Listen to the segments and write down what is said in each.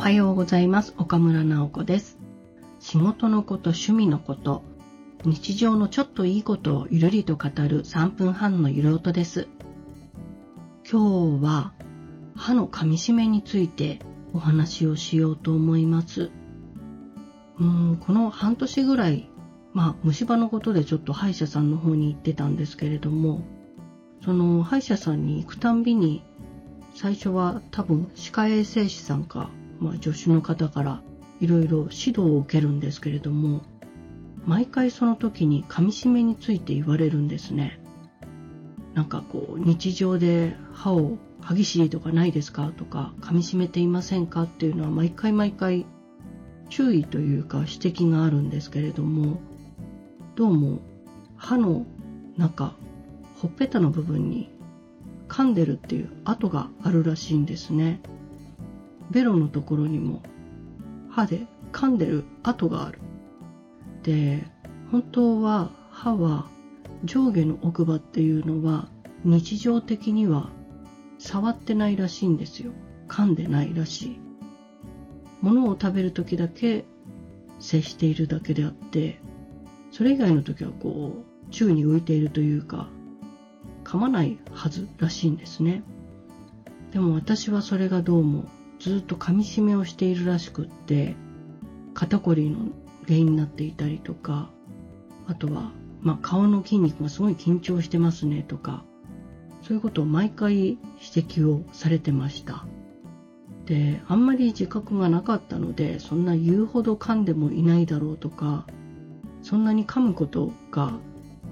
おはようございます。岡村直子です。仕事のこと趣味のこと日常のちょっといいことをゆるりと語る3分半のゆる音です。今日は歯の噛み締めについてお話をしようと思います。うんこの半年ぐらいまあ虫歯のことでちょっと歯医者さんの方に行ってたんですけれどもその歯医者さんに行くたんびに最初は多分歯科衛生士さんか、まあ、助手の方からいろいろ指導を受けるんですけれども毎回その時に噛み締めについて言われるんですね。なんかこう日常で歯を歯ぎしりとかないですかとか噛み締めていませんかっていうのは毎回毎回注意というか指摘があるんですけれどもどうも歯の中ほっぺたの部分に噛んでるっていう跡があるらしいんですね。ベロのところにも歯で噛んでる跡がある。で本当は歯は上下の奥歯っていうのは日常的には触ってないらしいんですよ。噛んでないらしい。物を食べる時だけ接しているだけであってそれ以外の時はこう宙に浮いているというか噛まないはずらしいんですね。でも私はそれがどうもずっと噛み締めをしているらしくって肩こりの原因になっていたりとかあとは、まあ、顔の筋肉がすごい緊張してますねとかそういうことを毎回指摘をされてました。であんまり自覚がなかったのでそんな言うほど噛んでもいないだろうとかそんなに噛むことが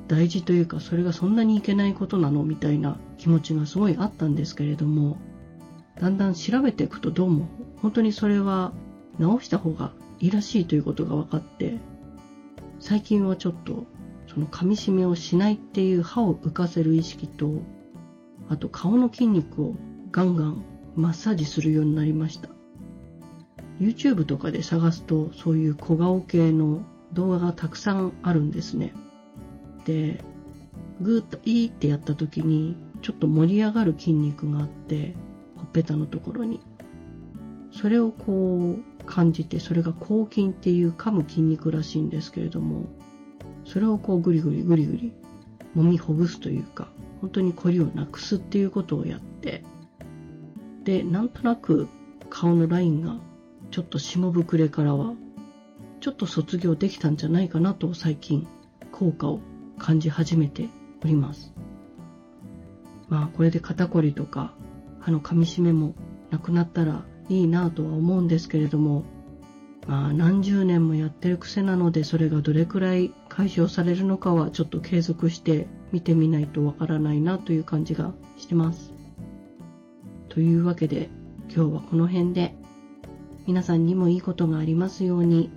大事というかそれがそんなにいけないことなのみたいな気持ちがすごいあったんですけれどもだんだん調べていくとどうも本当にそれは直した方がいいらしいということが分かって最近はちょっとその噛み締めをしないっていう歯を浮かせる意識とあと顔の筋肉をガンガンマッサージするようになりました。YouTube とかで探すとそういう小顔系の動画がたくさんあるんですね。てグーッといーってやった時にちょっと盛り上がる筋肉があってほっぺたのところにそれをこう感じてそれが抗筋っていう噛む筋肉らしいんですけれどもそれをこうグリグリグリグリ揉みほぐすというか本当に凝りをなくすっていうことをやってでなんとなく顔のラインがちょっと下膨れからはちょっと卒業できたんじゃないかなと最近効果を感じ始めております。まあこれで肩こりとか歯の噛み締めもなくなったらいいなとは思うんですけれどもまあ何十年もやってる癖なのでそれがどれくらい解消されるのかはちょっと継続して見てみないとわからないなという感じがしてます。というわけで今日はこの辺で皆さんにもいいことがありますように